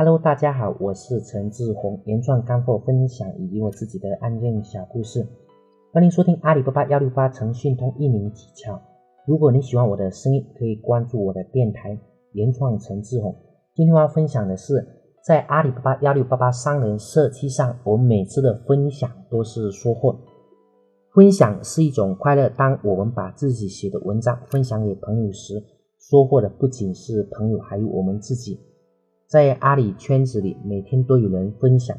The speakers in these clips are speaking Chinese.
Hello，大家好，我是陈志宏，原创干货分享以及我自己的案件小故事，欢迎收听阿里巴巴幺六八诚讯通运营技巧。如果你喜欢我的声音，可以关注我的电台原创陈志宏。今天我要分享的是，在阿里巴巴幺六八八商人社区上，我每次的分享都是收获。分享是一种快乐，当我们把自己写的文章分享给朋友时，收获的不仅是朋友，还有我们自己。在阿里圈子里，每天都有人分享。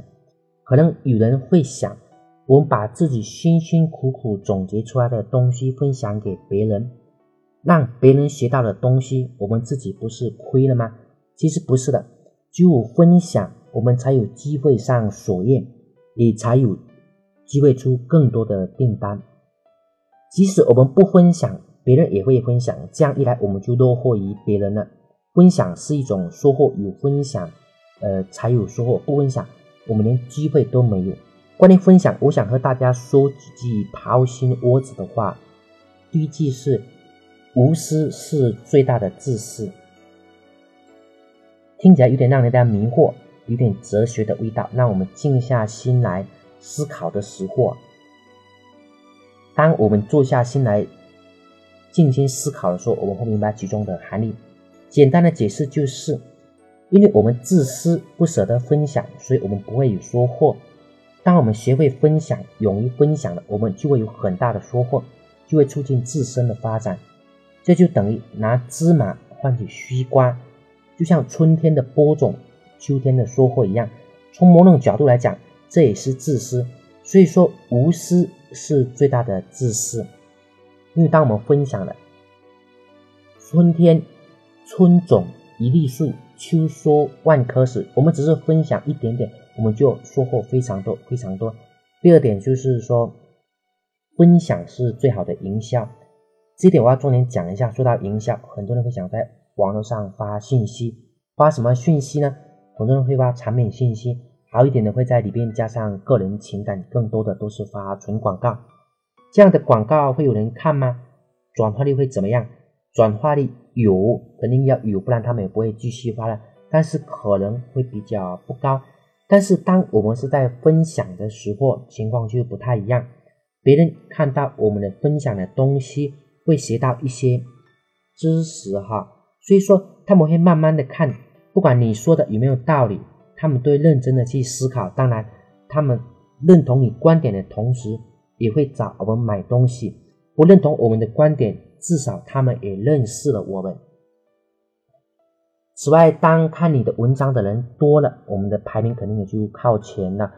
可能有人会想，我们把自己辛辛苦苦总结出来的东西分享给别人，让别人学到的东西，我们自己不是亏了吗？其实不是的，只有分享，我们才有机会上首页，也才有机会出更多的订单。即使我们不分享，别人也会分享，这样一来，我们就落后于别人了。分享是一种收获，有分享，呃，才有收获。不分享，我们连机会都没有。关于分享，我想和大家说几句掏心窝子的话。第一句是：无私是最大的自私。听起来有点让人家迷惑，有点哲学的味道。让我们静下心来思考的时候，当我们坐下心来静心思考的时候，我们会明白其中的含义。简单的解释就是，因为我们自私，不舍得分享，所以我们不会有收获。当我们学会分享，勇于分享了，我们就会有很大的收获，就会促进自身的发展。这就等于拿芝麻换取西瓜，就像春天的播种，秋天的收获一样。从某种角度来讲，这也是自私。所以说，无私是最大的自私。因为当我们分享了春天。春种一粒粟，秋收万颗子，我们只是分享一点点，我们就收获非常多非常多。第二点就是说，分享是最好的营销，这点我要重点讲一下。说到营销，很多人会想在网络上发信息，发什么讯息呢？很多人会发产品信息，好一点的会在里边加上个人情感，更多的都是发纯广告。这样的广告会有人看吗？转化率会怎么样？转化率有，肯定要有，不然他们也不会继续发了。但是可能会比较不高。但是当我们是在分享的时候，情况就不太一样。别人看到我们的分享的东西，会学到一些知识哈。所以说他们会慢慢的看，不管你说的有没有道理，他们都会认真的去思考。当然，他们认同你观点的同时，也会找我们买东西。不认同我们的观点。至少他们也认识了我们。此外，当看你的文章的人多了，我们的排名肯定也就靠前了，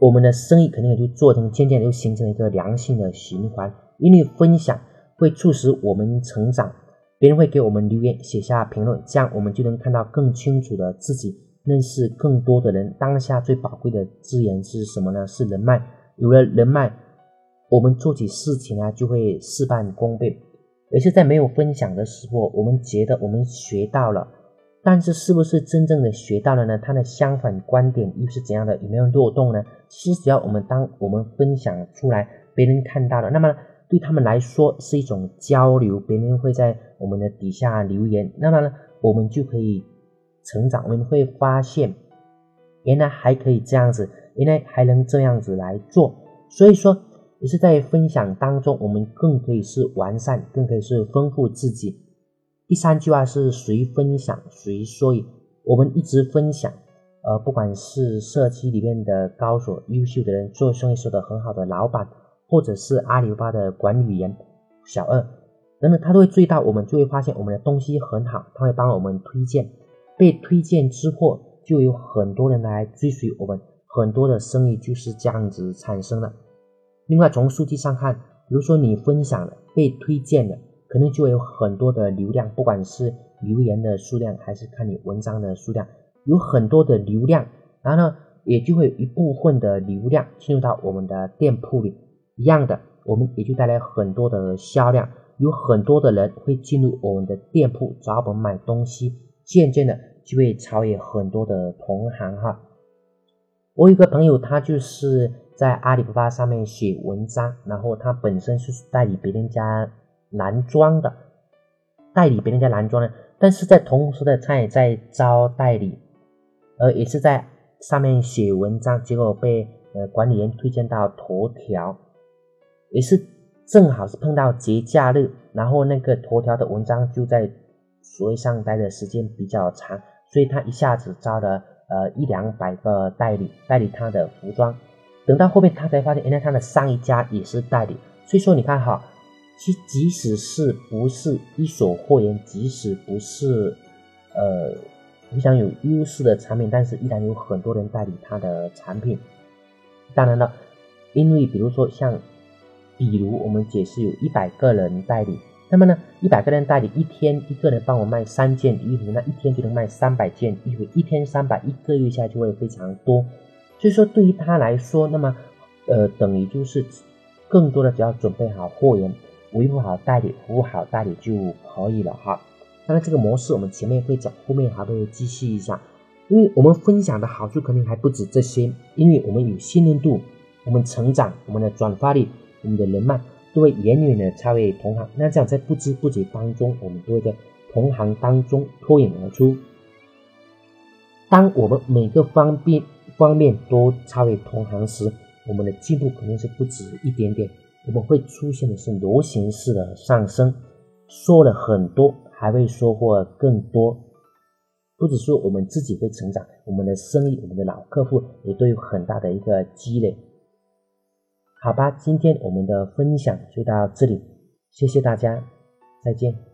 我们的生意肯定也就做成，渐渐就形成一个良性的循环。因为分享会促使我们成长，别人会给我们留言、写下评论，这样我们就能看到更清楚的自己，认识更多的人。当下最宝贵的资源是什么呢？是人脉。有了人脉。我们做起事情来就会事半功倍，而且在没有分享的时候，我们觉得我们学到了，但是是不是真正的学到了呢？它的相反观点又是怎样的？有没有漏洞呢？其实只要我们当我们分享出来，别人看到了，那么对他们来说是一种交流，别人会在我们的底下留言，那么呢，我们就可以成长，我们会发现原来还可以这样子，原来还能这样子来做，所以说。也是在分享当中，我们更可以是完善，更可以是丰富自己。第三句话是谁分享谁说，我们一直分享，呃，不管是社区里面的高手、优秀的人，做生意做得很好的老板，或者是阿里巴巴的管理员小二，等等，他都会注意到我们，就会发现我们的东西很好，他会帮我们推荐，被推荐之后，就有很多人来追随我们，很多的生意就是这样子产生了。另外，从数据上看，比如说你分享了、被推荐了，可能就会有很多的流量，不管是留言的数量，还是看你文章的数量，有很多的流量，然后呢，也就会有一部分的流量进入到我们的店铺里，一样的，我们也就带来很多的销量，有很多的人会进入我们的店铺找我们买东西，渐渐的就会超越很多的同行哈。我有个朋友，他就是。在阿里巴巴上面写文章，然后他本身是代理别人家男装的，代理别人家男装的，但是在同时的他也在招代理，呃也是在上面写文章，结果被呃管理员推荐到头条，也是正好是碰到节假日，然后那个头条的文章就在所谓上待的时间比较长，所以他一下子招了呃一两百个代理代理他的服装，等到后面他才发现，原来他的上一家也是代理，所以说你看哈。其即使是不是一手货源，即使不是呃非常有优势的产品，但是依然有很多人代理他的产品。当然了，因为比如说像，比如我们解释有一百个人代理，那么呢，一百个人代理一天一个人帮我卖三件衣服，那一天就能卖三百件衣服，一天三百，一个月下来就会非常多。所以说对于他来说，那么呃等于就是更多的只要准备好货源。维护好代理，服务好代理就可以了哈。当然，这个模式我们前面会讲，后面还会继续一下。因为我们分享的好处肯定还不止这些，因为我们有信任度，我们成长，我们的转发率，我们的人脉都会远远的超越同行。那这样在不知不觉当中，我们都会在同行当中脱颖而出。当我们每个方面方面都超越同行时，我们的进步肯定是不止一点点。我们会出现的是螺旋式的上升，说了很多，还会收获更多。不只说我们自己会成长，我们的生意，我们的老客户也都有很大的一个积累。好吧，今天我们的分享就到这里，谢谢大家，再见。